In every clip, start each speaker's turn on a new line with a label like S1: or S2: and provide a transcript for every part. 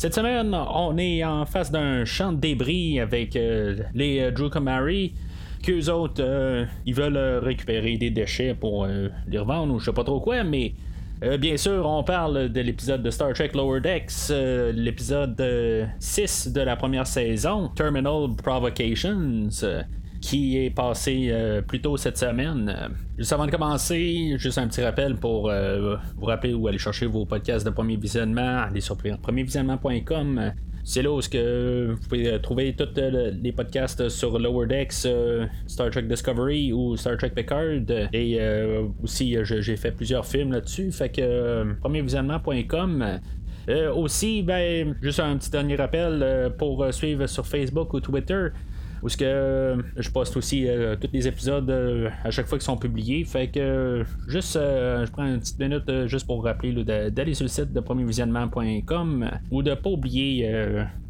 S1: Cette semaine, on est en face d'un champ de débris avec euh, les euh, Drew Kamari. Qu'eux autres, euh, ils veulent récupérer des déchets pour les revendre ou je sais pas trop quoi, mais bien sûr, on parle de l'épisode de Star Trek Lower Decks, l'épisode 6 de la première saison, Terminal Provocations qui est passé euh, plus tôt cette semaine. Juste avant de commencer, juste un petit rappel pour euh, vous rappeler où aller chercher vos podcasts de premier visionnement. Allez sur premiervisionnement.com. C'est là où que vous pouvez trouver tous euh, les podcasts sur Lower Decks, Star Trek Discovery ou Star Trek Picard. Et aussi, j'ai fait plusieurs films là-dessus. Fait que premiervisionnement.com. aussi, ben, juste un petit dernier rappel pour suivre sur Facebook ou Twitter. Où ce que euh, je poste aussi euh, tous les épisodes euh, à chaque fois qu'ils sont publiés. Fait que juste je prends une petite minute juste pour rappeler d'aller sur le site de premiervisionnement.com ou de pas oublier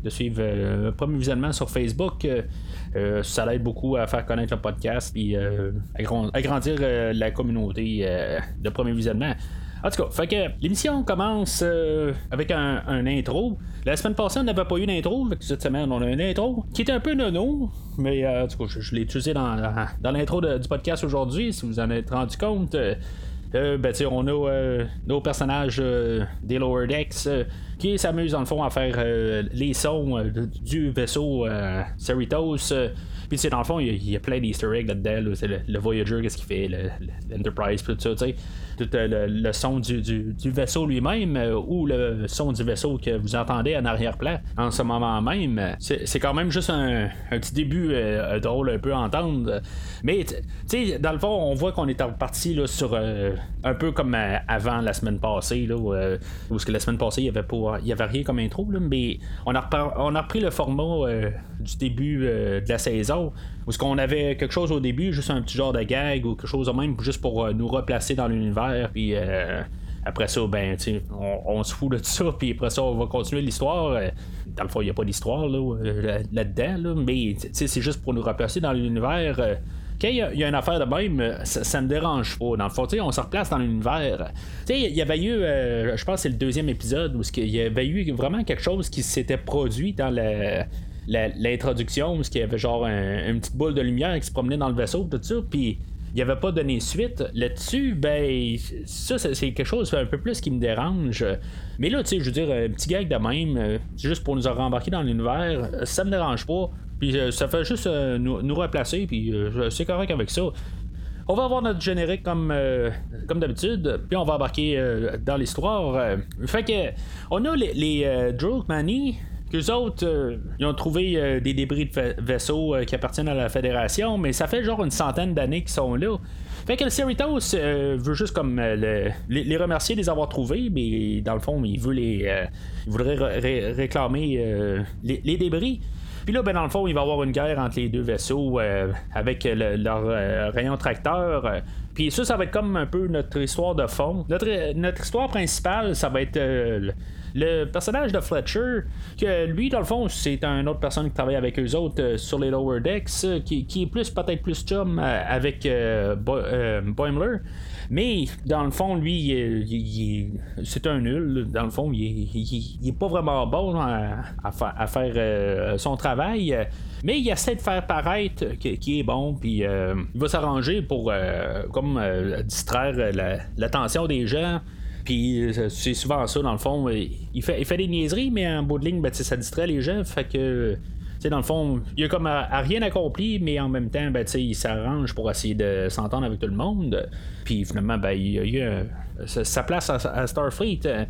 S1: de suivre Premier Visionnement sur Facebook. ça aide beaucoup à faire connaître le podcast et agrandir la communauté de Premier Visionnement. En tout cas, fait que l'émission commence euh, avec un, intro. La semaine passée, on n'avait pas eu d'intro. Cette semaine, on a une intro qui était un peu nono. Mais euh, en tout cas, je, l'ai utilisé dans, dans l'intro du podcast aujourd'hui, si vous en êtes rendu compte. Euh, ben, on a nos personnages des Lower Decks qui s'amusent dans le fond à faire les sons du vaisseau Cerritos. Puis, dans le fond, il y, a plein d'easter eggs là-dedans. le, Voyager, qu'est-ce qu'il fait, l'Enterprise, tout ça, tu sais tout euh, le, son du, vaisseau lui-même euh, ou le son du vaisseau que vous entendez en arrière-plan en ce moment même. C'est quand même juste un, petit début euh, drôle un peu à entendre. Mais tu sais, dans le fond, on voit qu'on est reparti là, sur un peu comme avant la semaine passée, là, où, que la semaine passée, il y avait rien comme intro, mais on a, on a repris le format du début de la saison où ce qu'on avait quelque chose au début, juste un petit genre de gag ou quelque chose de même, juste pour nous replacer dans l'univers puis euh, après ça, ben, on, se fout de tout ça, puis après ça, on va continuer l'histoire. Euh, dans le fond, il n'y a pas d'histoire euh, là-dedans, mais c'est juste pour nous replacer dans l'univers. Il y, a une affaire de même, ça, me dérange pas. Dans le fond, on se replace dans l'univers. Il y avait eu, je pense que c'est le deuxième épisode, où il y avait eu vraiment quelque chose qui s'était produit dans l'introduction, où il y avait genre une petite boule de lumière qui se promenait dans le vaisseau, tout ça, puis il avait pas donné suite là-dessus, ben ça c'est quelque chose un peu plus qui me dérange. Mais là, tu sais, je veux dire, un petit gag de même, euh, juste pour nous rembarquer dans l'univers, ça me dérange pas. Puis euh, ça fait juste euh, nous, replacer, puis c'est correct avec ça. On va avoir notre générique comme, comme d'habitude, puis on va embarquer dans l'histoire. fait que on a les, les Mani Qu'eux autres, euh, ils ont trouvé euh, des débris de vaisseaux euh, qui appartiennent à la Fédération, mais ça fait genre une centaine d'années qu'ils sont là. Fait que le Cerritos veut juste comme les, remercier de les avoir trouvés, mais dans le fond, il veut les. il voudrait réclamer les, débris. Puis là, ben, dans le fond, il va y avoir une guerre entre les deux vaisseaux avec leur rayon tracteur. Puis ça, ça va être comme un peu notre histoire de fond. Notre histoire principale, ça va être le personnage de Fletcher, que lui, dans le fond, c'est une autre personne qui travaille avec eux autres euh, sur les lower decks, euh, qui, est plus peut-être plus chum euh, avec Boimler. Mais dans le fond, lui, c'est un nul. Dans le fond, il, est pas vraiment bon à, faire son travail. Mais il essaie de faire paraître qu'il est bon, puis il va s'arranger pour comme distraire l'attention des gens. Puis euh, c'est souvent ça, dans le fond. Il fait, il fait des niaiseries, mais en bout de ligne, ben, ça distrait les gens. Fait que. dans le fond, il a comme à, rien accompli, mais en même temps, ben, il s'arrange pour essayer de s'entendre avec tout le monde. Puis finalement, ben, il a eu sa place à, Starfleet.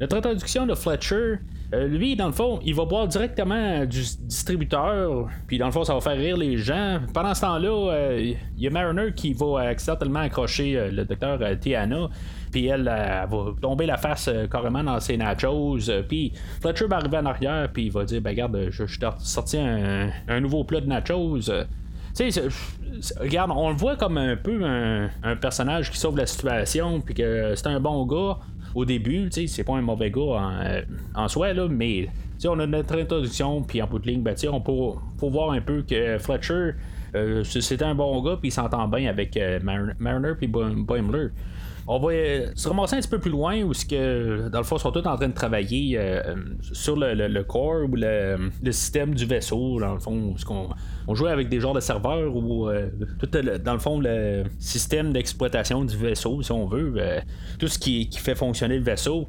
S1: Notre introduction de Fletcher, lui, dans le fond, il va boire directement du distributeur, puis dans le fond, ça va faire rire les gens. Pendant ce temps-là, il y a Mariner qui va accidentellement accrocher le docteur Tiana puis elle, va tomber la face carrément dans ses nachos. puis Fletcher va arriver en arrière, puis il va dire Ben, regarde, je, t'ai sorti un, nouveau plat de nachos. Tu sais, regarde, on le voit comme un peu un, personnage qui sauve la situation, puis que c'est un bon gars au début, tu sais, c'est pas un mauvais gars en, soi, là, mais on a notre introduction, puis en bout de ligne, ben, on peut, voir un peu que Fletcher, euh, c'était un bon gars, puis il s'entend bien avec euh, Mariner, puis Boimler on va euh, se ramasser un petit peu plus loin où que dans le fond sont tous en train de travailler euh, sur le, core ou le, système du vaisseau dans le fond ce qu'on on jouait avec des genres de serveurs ou euh, tout dans le fond le système d'exploitation du vaisseau si on veut tout ce qui, fait fonctionner le vaisseau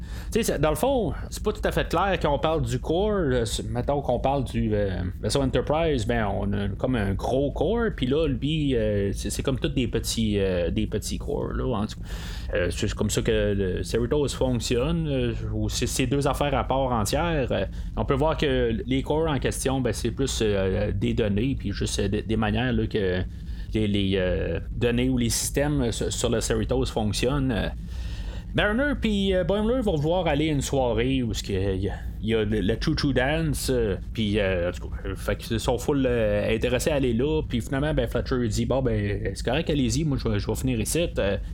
S1: dans le fond c'est pas tout à fait clair quand on parle du core mettons qu'on parle du vaisseau Enterprise ben on a comme un gros core puis là lui c'est comme tous des petits des petits là en tout euh, c'est comme ça que le Cerritos fonctionne, euh, ou c'est deux affaires à part entière. Euh, on peut voir que les cores en question, ben, c'est plus des données, puis juste des, manières que les, données ou les systèmes sur le Cerritos fonctionnent. Mariner puis Boimler vont voir aller une soirée où il y a il y a le, choo-choo dance, euh, puis euh, fait qu'ils sont full euh, intéressés à aller là, puis finalement, ben, Fletcher dit Bon, ben, c'est correct, allez-y, moi, je vais, finir ici.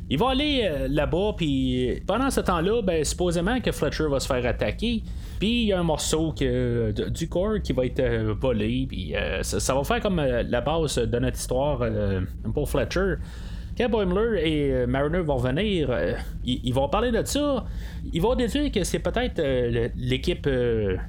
S1: il va aller là-bas, puis pendant ce temps-là, ben, supposément que Fletcher va se faire attaquer, puis il y a un morceau que, du corps qui va être volé, puis ça, va faire comme la base de notre histoire pour Fletcher. Quand Boimler et euh, Mariner vont venir, euh, ils, vont parler de ça. Ils vont déduire que c'est peut-être euh, l'équipe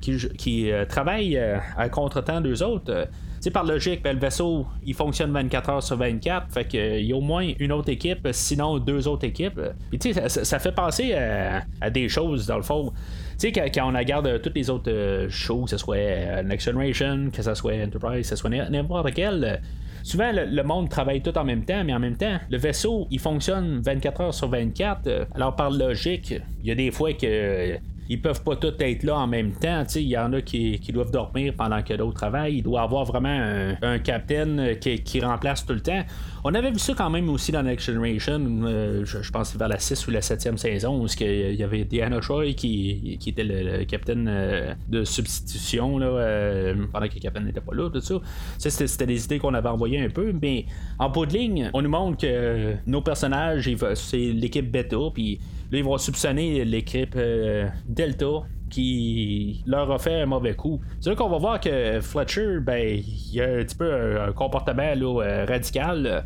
S1: qui, travaille à contre-temps d'eux autres. C'est par logique, ben, le vaisseau, il fonctionne 24 heures sur 24, fait qu'il y a au moins une autre équipe, sinon deux autres équipes. Sais, ça, fait penser à, des choses dans le fond. Tu sais, quand, on regarde toutes les autres shows, que ce soit Next Generation, que ce soit Enterprise, que ce soit n'importe quel, souvent le, monde travaille tout en même temps, mais en même temps, le vaisseau, il fonctionne 24 heures sur 24. Euh, alors par logique, il y a des fois que ils peuvent pas tous être là en même temps. Il y en a qui, doivent dormir pendant que d'autres travaillent. Il doit avoir vraiment un, un capitaine euh, qui, remplace tout le temps. On avait vu ça quand même aussi dans Next Generation, euh, je, pense vers la 6 ou la 7e saison, où il y avait Diana Troy qui, était le, capitaine euh, de substitution là, pendant que le capitaine n'était pas là, tout ça. c'était, des idées qu'on avait envoyées un peu, mais en bout de ligne, on nous montre que nos personnages, c'est l'équipe bêta, puis Là, ils vont soupçonner l'équipe euh, Delta qui leur a fait un mauvais coup. C'est là qu'on va voir que Fletcher, ben, il a un petit peu un, comportement euh, radical.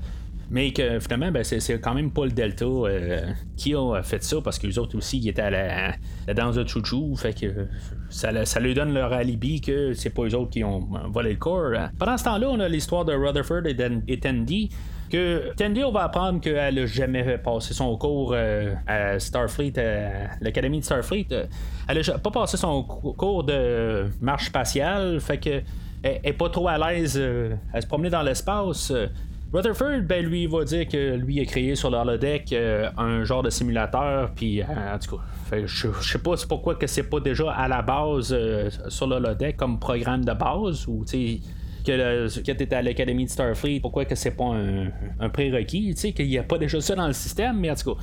S1: Mais que finalement, ben, c'est, quand même pas le Delta euh, qui a fait ça parce que les autres aussi ils étaient à la, danse de chouchou. Fait que ça, ça lui donne leur alibi que c'est pas eux autres qui ont volé le corps. Pendant ce temps-là, on a l'histoire de Rutherford et, Tandy que Tandy, on va apprendre qu'elle a jamais passé son cours euh, à Starfleet, à l'académie de Starfleet. Elle a pas passé son cours de marche spatiale, fait que elle est pas trop à l'aise euh, à se promener dans l'espace. Rutherford, ben lui, il va dire que lui a créé sur l'holodeck euh, un genre de simulateur, puis en tout cas, je, sais pas pourquoi que c'est pas déjà à la base sur l'holodeck comme programme de base, ou tu sais que, tu étais à l'Académie de Starfleet, pourquoi que c'est pas un, un prérequis, tu sais, qu'il n'y a pas déjà ça dans le système, mais en tout cas,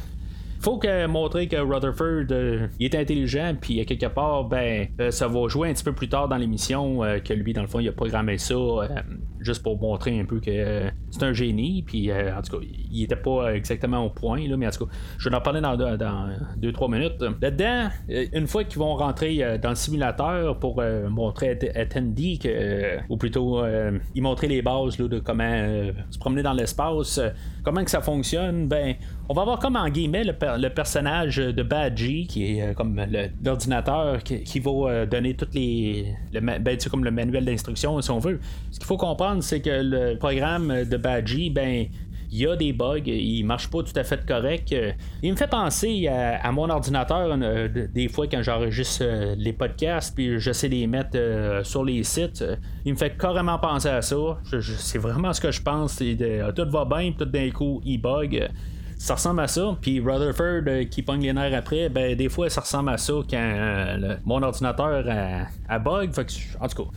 S1: faut que montrer que Rutherford euh, il est intelligent puis quelque part ben euh, ça va jouer un petit peu plus tard dans l'émission euh, que lui dans le fond il a programmé ça juste pour montrer un peu que c'est un génie puis en tout cas il était pas exactement au point là mais en tout cas je vais en parler dans 2-3 minutes. Là-dedans une fois qu'ils vont rentrer dans le simulateur pour montrer à Tandy que ou plutôt y montrer les bases de comment se promener dans l'espace comment que ça fonctionne ben on va voir comme en guillemets le, personnage de Badgie, qui est euh, comme l'ordinateur qui, va euh, donner toutes les. Le, ben, comme le manuel d'instruction, si on veut. Ce qu'il faut comprendre, c'est que le programme de Badgie, ben, il y a des bugs, il marche pas tout à fait correct. Il me fait penser à, mon ordinateur des fois quand j'enregistre euh, les podcasts puis j'essaie de les mettre sur les sites. il me fait carrément penser à ça. c'est vraiment ce que je pense. tout va bien, tout d'un coup, il bug ça ressemble à ça. Puis Rutherford qui pogne les nerfs après, ben des fois ça ressemble à ça quand mon ordinateur a, bug. Fait que, en tout cas,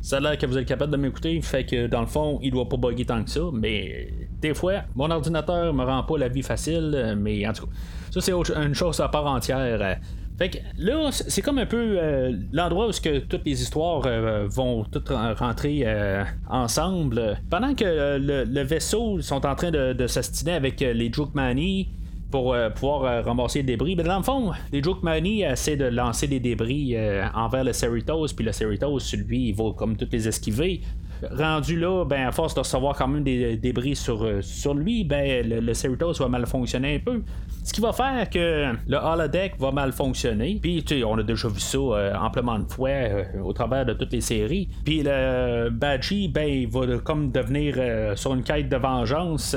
S1: ça a l'air que vous êtes capable de m'écouter, fait que dans le fond, il doit pas bugger tant que ça, mais des fois, mon ordinateur me rend pas la vie facile, mais en tout cas, ça c'est une chose à part entière. Fait là, c'est comme un peu euh, l'endroit où que toutes les histoires euh, vont toutes rentrer euh, ensemble. Pendant que le, vaisseau sont en train de, de s'astiner avec les Jukemani, pour pouvoir ramasser le débris. Mais dans le fond, les Jukemani essaient de lancer des débris envers le Cerritos, puis le Cerritos, lui, il va comme toutes les esquiver rendu là, ben, à force de recevoir quand même des débris sur, euh, sur lui, ben, le, le va mal fonctionner un peu. Ce qui va faire que le holodeck va mal fonctionner. Puis, tu sais, on a déjà vu ça euh, amplement de fois euh, au travers de toutes les séries. Puis, le Badgie, ben, il va comme devenir sur une quête de vengeance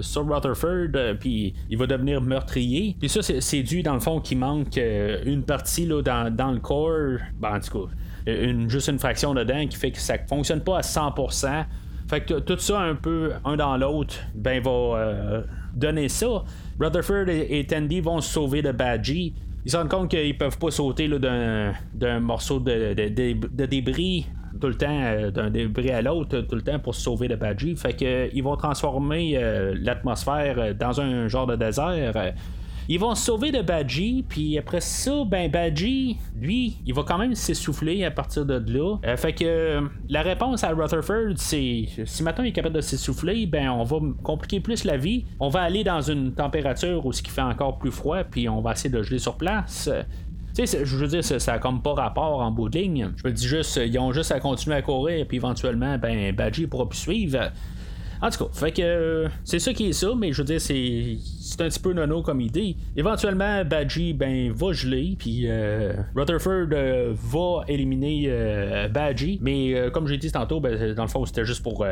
S1: sur Rutherford. puis, il va devenir meurtrier. Puis, ça, c'est dû, dans le fond, qu'il manque une partie là, dans, dans le corps. Ben, en tout cas une, juste une fraction dedans qui fait que ça fonctionne pas à 100%. Fait que tout ça un peu un dans l'autre, ben va euh, donner ça. Rutherford et, Tandy vont se sauver de Badgie. Ils se rendent compte qu'ils peuvent pas sauter d'un morceau de, débris tout le temps, euh, d'un débris à l'autre, tout le temps pour se sauver de Badgie. Fait que ils vont transformer euh, l'atmosphère dans un genre de désert. Ils vont se sauver de Badgie, puis après ça, ben Badgie, lui, il va quand même s'essouffler à partir de là. Euh, fait que la réponse à Rutherford, c'est si maintenant il est capable de s'essouffler, ben on va compliquer plus la vie. On va aller dans une température où ce qui fait encore plus froid, puis on va essayer de geler sur place. Tu sais, je veux dire, ça, ça comme pas rapport en bout de ligne. Je me dis juste, ils ont juste à continuer à courir, puis éventuellement, ben, Badgie pourra plus suivre. En tout cas, que c'est ça qui est ça, mais je veux dire, c'est, c'est un petit peu nono comme idée. Éventuellement, Badgie ben, va geler, puis euh, Rutherford euh, va éliminer euh, Badgie, mais comme j'ai dit tantôt, ben, dans le fond, c'était juste pour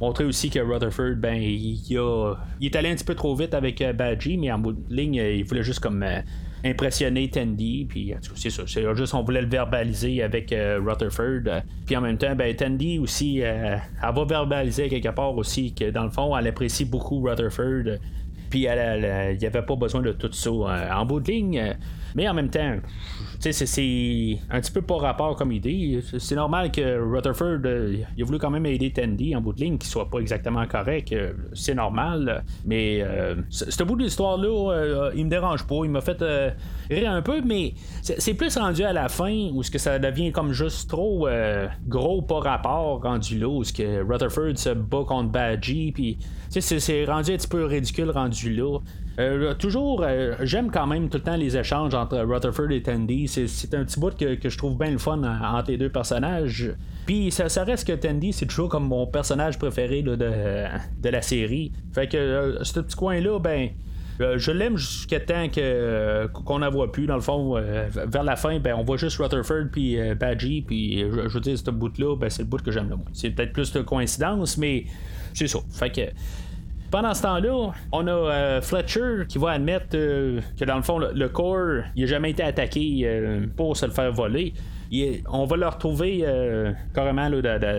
S1: montrer aussi que Rutherford, ben, il, a, il est allé un petit peu trop vite avec Badgie, mais en bout de ligne, il voulait juste comme impressionner Tandy. Puis c'est ça. C'est juste on voulait le verbaliser avec euh, Rutherford. Puis en même temps, ben, Tandy aussi, euh, elle va verbaliser quelque part aussi que dans le fond, elle apprécie beaucoup Rutherford. Puis il n'y avait pas besoin de tout ça. Euh, en bout de ligne, mais en même temps, c'est un petit peu pas rapport comme idée. C'est normal que Rutherford euh, il a voulu quand même aider Tandy en bout de ligne, qu'il soit pas exactement correct. Euh, c'est normal. Mais euh, ce bout de l'histoire-là, il me dérange pas. Il m'a fait rire un peu, mais c'est plus rendu à la fin où ce que ça devient comme juste trop gros pas rapport rendu là, où ce que Rutherford se bat contre Badgie, puis c'est rendu un petit peu ridicule rendu là. Euh, toujours, euh, j'aime quand même tout le temps les échanges entre Rutherford et Tandy. C'est un petit bout que, je trouve bien le fun entre les deux personnages. Puis ça, reste que Tandy, c'est toujours comme mon personnage préféré de, de, la série. Fait que euh, ce petit coin-là, ben. Je l'aime jusqu'à temps que, qu'on n'en voit plus. Dans le fond, vers la fin, ben, on voit juste Rutherford puis Badgie. Puis je, veux dire, ce bout-là, ben, c'est le bout que j'aime le moins. C'est peut-être plus de coïncidence, mais c'est ça. Fait que pendant ce temps-là, on a euh, Fletcher qui va admettre euh, que dans le fond, le, corps, il n'a jamais été attaqué euh, pour se le faire voler. on va le retrouver carrément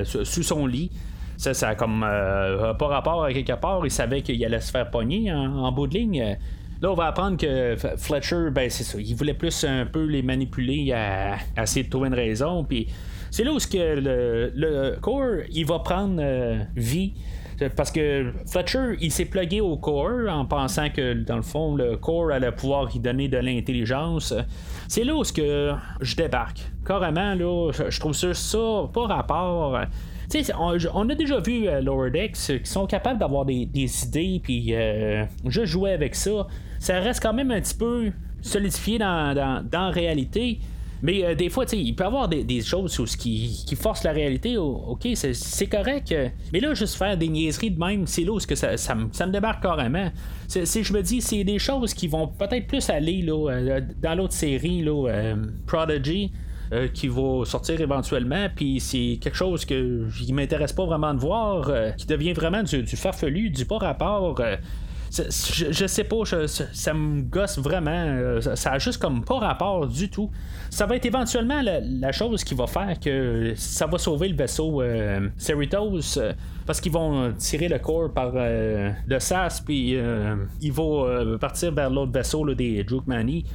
S1: sous son lit. Ça, ça a comme pas rapport à quelque part. Il savait qu'il allait se faire pogner en, bout de ligne. Là, on va apprendre que Fletcher, ben c'est ça, il voulait plus un peu les manipuler à, essayer de trouver une raison. Puis c'est là où que le, le corps, il va prendre vie parce que Fletcher, il s'est plugué au core en pensant que, dans le fond, le core allait pouvoir y donner de l'intelligence. C'est là où que je débarque. Carrément, là, je trouve ça, ça pas rapport. On, on, a déjà vu euh, Lower Decks qui sont capables d'avoir des, idées, puis euh, juste jouer avec ça. Ça reste quand même un petit peu solidifié dans, la réalité. Mais euh, des fois, il peut y avoir des, choses qui, qui, forcent la réalité. ok, c'est correct. mais là, juste faire des niaiseries de même, c'est là où que ça, me débarque carrément. Si je me dis, c'est des choses qui vont peut-être plus aller là, euh, dans l'autre série, là, euh, qui va sortir éventuellement, puis c'est quelque chose que qui m'intéresse pas vraiment de voir, qui devient vraiment du, farfelu, du pas rapport je, sais pas, ça me gosse vraiment. Ça, a juste comme pas rapport du tout. Ça va être éventuellement la, chose qui va faire que ça va sauver le vaisseau Cerritos parce qu'ils vont tirer le corps par le SAS, puis il va partir vers l'autre vaisseau des Drukmani.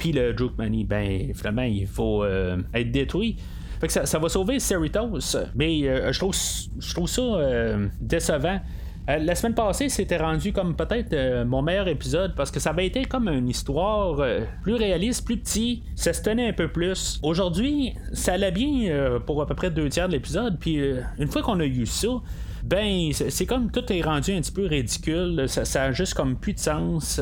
S1: Puis le Drukmani, ben, finalement, il faut être détruit. Fait que ça, va sauver Cerritos, mais euh, je, trouve, je trouve ça euh, décevant. Euh, la semaine passée, c'était rendu comme peut-être mon meilleur épisode parce que ça avait été comme une histoire plus réaliste, plus petit, ça se tenait un peu plus. Aujourd'hui, ça allait bien pour à peu près deux tiers de l'épisode, puis une fois qu'on a eu ça, ben c'est comme tout est rendu un petit peu ridicule, ça, ça a juste comme plus de sens.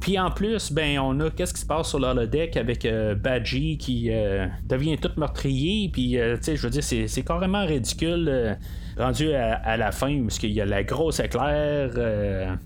S1: Puis en plus, ben on a qu'est-ce qui se passe sur l'holodeck avec euh, Badgie qui euh, devient tout meurtrier. Puis euh, tu sais, je veux dire, c'est, carrément ridicule rendu à, la fin parce qu'il y a la grosse éclair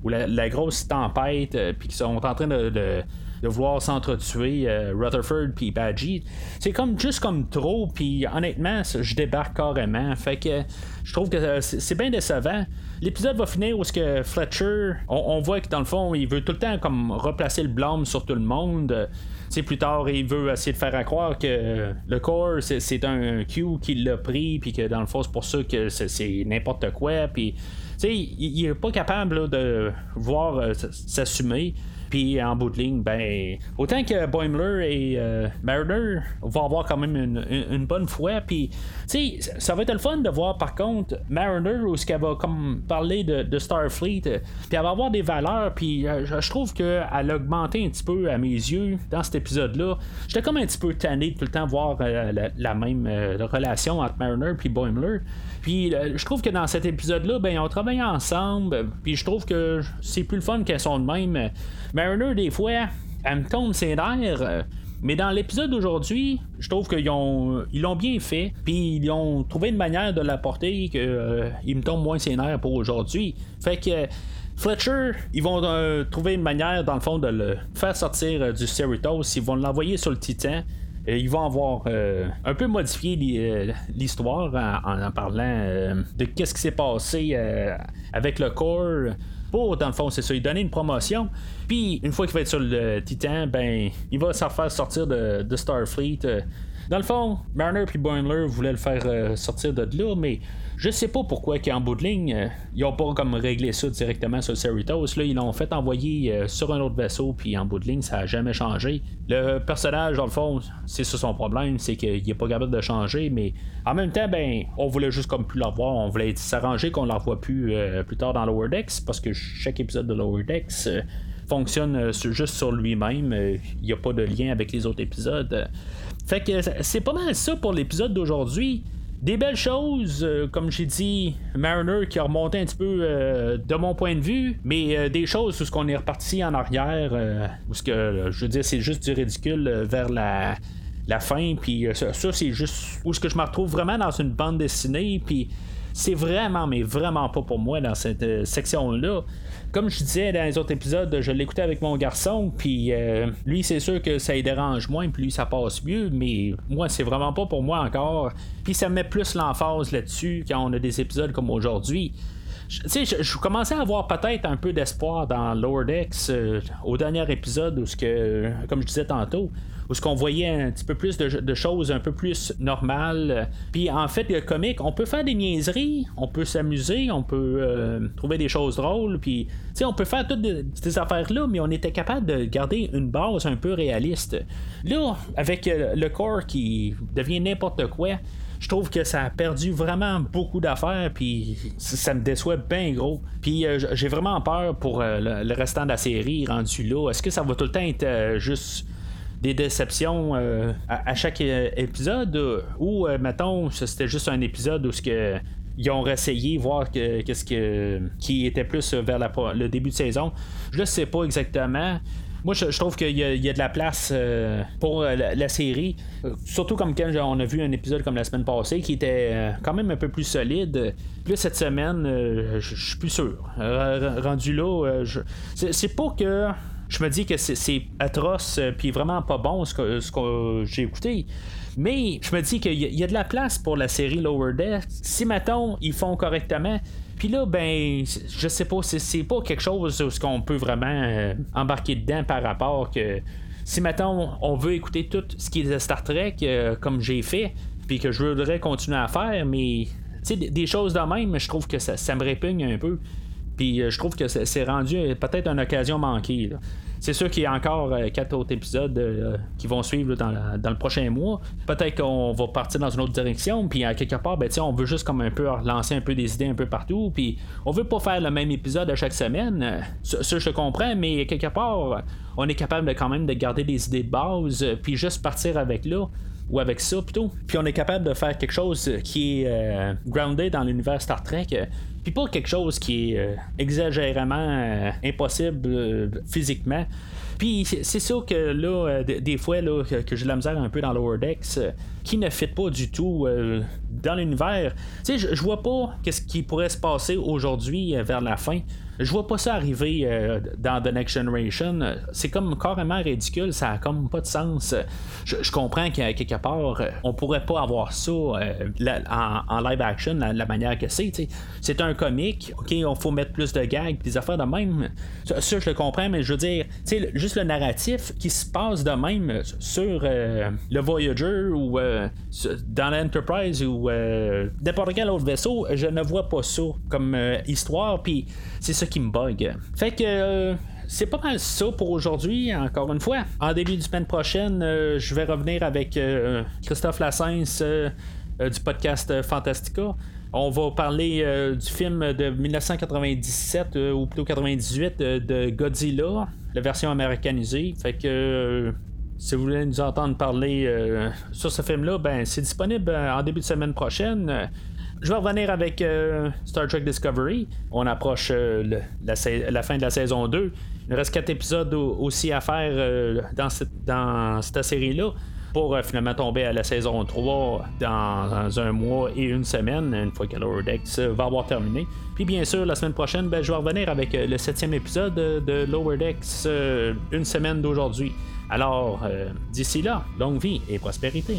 S1: ou la, grosse tempête, puis qu'ils sont en train de de vouloir s'entretuer Rutherford puis Badgie. C'est comme juste comme trop, puis honnêtement, je débarque carrément. Fait que je trouve que c'est bien décevant. L'épisode va finir où ce que Fletcher, on, voit que dans le fond, il veut tout le temps comme replacer le blâme sur tout le monde. sais, plus tard, il veut essayer de faire croire que le corps, c'est un Q qui l'a pris, puis que dans le fond, c'est pour ça que c'est n'importe quoi. Puis, il, il est pas capable de voir euh, s'assumer. Puis en bout de ligne, ben, autant que Boimler et euh, Mariner vont avoir quand même une, bonne foi. Puis, tu sais, ça va être le fun de voir par contre Mariner où ce qu'elle va comme parler de, Starfleet. Puis elle va avoir des valeurs. Puis euh, je, trouve qu'elle a augmenté un petit peu à mes yeux dans cet épisode-là. J'étais comme un petit peu tanné de tout le temps voir euh, la, même relation entre Mariner et Boimler. Puis je trouve que dans cet épisode-là, ben, on travaille ensemble. Puis je trouve que c'est plus le fun qu'elles sont de même. Mariner, des fois, elle me tombe ses nerfs. Euh, mais dans l'épisode d'aujourd'hui, je trouve qu'ils ont, ils l'ont bien fait, puis ils ont trouvé une manière de l'apporter que euh, me tombe moins ses nerfs pour aujourd'hui. Fait que Fletcher, ils vont euh, trouver une manière, dans le fond, de le faire sortir du Cerritos. Ils vont l'envoyer sur le Titan. Ils vont avoir un peu modifié l'histoire en, en, parlant de qu'est-ce qui s'est passé avec le corps pour, dans le fond, c'est ça, il donner une promotion. Puis, une fois qu'il va être sur le Titan, ben, il va se faire sortir de, de Starfleet. Dans le fond, Marner et Boimler voulaient le faire euh, sortir de là, mais je sais pas pourquoi qu'en bout de ligne, euh, ils ont pas comme réglé ça directement sur Cerritos. Là, ils l'ont fait envoyer euh, sur un autre vaisseau, puis en bout de ligne, ça a jamais changé. Le personnage, dans le fond, c'est ça son problème, c'est qu'il est pas capable de changer, mais en même temps, ben, on voulait juste comme plus l'avoir, on voulait s'arranger qu'on ne revoie plus plus tard dans Lower Decks, parce que chaque épisode de Lower Decks fonctionne juste sur lui-même. Il n'y a pas de lien avec les autres épisodes. Fait que c'est pas mal ça pour l'épisode d'aujourd'hui. Des belles choses, euh, comme j'ai dit, Mariner qui a remonté un petit peu euh, de mon point de vue, mais euh, des choses où ce qu'on est reparti en arrière, où ce que je veux dire c'est juste du ridicule vers la, la fin, puis ça, ça c'est juste où ce que je me retrouve vraiment dans une bande dessinée, puis c'est vraiment, mais vraiment pas pour moi dans cette section-là comme je disais dans les autres épisodes, je l'écoutais avec mon garçon, puis euh, lui, c'est sûr que ça y dérange moins, puis lui, ça passe mieux, mais moi, c'est vraiment pas pour moi encore. Puis ça met plus l'emphase là-dessus quand on a des épisodes comme aujourd'hui. Tu sais, je, commençais à avoir peut-être un peu d'espoir dans Lord X euh, au dernier épisode, où ce que, comme je disais tantôt, où ce qu'on voyait un petit peu plus de, choses un peu plus normales. Puis en fait, le comique, on peut faire des niaiseries, on peut s'amuser, on peut euh, trouver des choses drôles, puis on peut faire toutes ces affaires-là, mais on était capable de garder une base un peu réaliste. Là, avec euh, le corps qui devient n'importe quoi, je trouve que ça a perdu vraiment beaucoup d'affaires, puis ça me déçoit bien gros. Puis euh, j'ai vraiment peur pour le, restant de la série rendu là. Est-ce que ça va tout le temps être juste des déceptions euh, à, chaque euh, épisode ou euh, mettons c'était juste un épisode où ce que ils ont réessayé voir qu'est-ce que qui était plus vers le début de saison je sais pas exactement moi, je, trouve qu'il y, a de la place pour la, série. surtout comme quand on a vu un épisode comme la semaine passée qui était quand même un peu plus solide. Plus cette semaine, je suis plus sûr. rendu là, c'est pas que je me dis que c'est atroce, puis vraiment pas bon ce que, j'ai écouté. Mais je me dis qu'il y, a de la place pour la série Lower Deck. Si, mettons, ils font correctement, puis là, ben, je sais pas, c'est pas quelque chose où ce qu'on peut vraiment euh, embarquer dedans par rapport que si mettons on veut écouter tout ce qui est Star Trek euh, comme j'ai fait, puis que je voudrais continuer à faire, mais sais, des choses de même, je trouve que ça me répugne un peu. Puis euh, je trouve que c'est rendu peut-être une occasion manquée. C'est sûr qu'il y a encore euh, quatre autres épisodes euh, qui vont suivre dans, le prochain mois. Peut-être qu'on va partir dans une autre direction, puis à quelque part, ben, on veut juste comme un peu lancer un peu des idées un peu partout, puis on veut pas faire le même épisode à chaque semaine. Ça, je comprends, mais quelque part, on est capable de, quand même de garder des idées de base, puis juste partir avec là ou avec ça plutôt. Puis on est capable de faire quelque chose qui est grounded dans l'univers Star Trek, puis pas quelque chose qui est euh, exagérément euh, impossible euh, physiquement. Puis c'est ça que là, des fois, là, que, j'ai la misère un peu dans Lower Decks, qui ne fit pas du tout dans l'univers. Tu sais, je vois pas qu'est-ce qui pourrait se passer aujourd'hui vers la fin. Je vois pas ça arriver euh, dans The Next Generation. C'est comme carrément ridicule, ça a comme pas de sens. Je, comprends qu'à quelque part, euh, on pourrait pas avoir ça euh, en, live action, la, manière que c'est. C'est un comique, ok, on faut mettre plus de gags, des affaires de même. Ça, je le comprends, mais je veux dire, juste le narratif qui se passe de même sur le Voyager ou dans l'Enterprise ou n'importe quel autre vaisseau, je ne vois pas ça comme histoire. Puis c'est qui me bug. Fait que. Euh, c'est pas mal ça pour aujourd'hui, encore une fois. En début de semaine prochaine, euh, je vais revenir avec euh, Christophe Lassens du podcast Fantastica. On va parler du film de 1997 ou plutôt 98 de Godzilla, la version américanisée. Fait que si vous voulez nous entendre parler sur ce film-là, ben c'est disponible en début de semaine prochaine. Je vais revenir avec euh, Star Trek Discovery. On approche euh, la, fin de la saison 2. Il reste 4 épisodes aussi à faire euh, dans cette, série-là pour finalement tomber à la saison 3 dans, un mois et une semaine, une fois que Lower Decks va avoir terminé. Puis bien sûr, la semaine prochaine, ben, je vais revenir avec le septième épisode de Lower Decks une semaine d'aujourd'hui. Alors, d'ici là, longue vie et prospérité.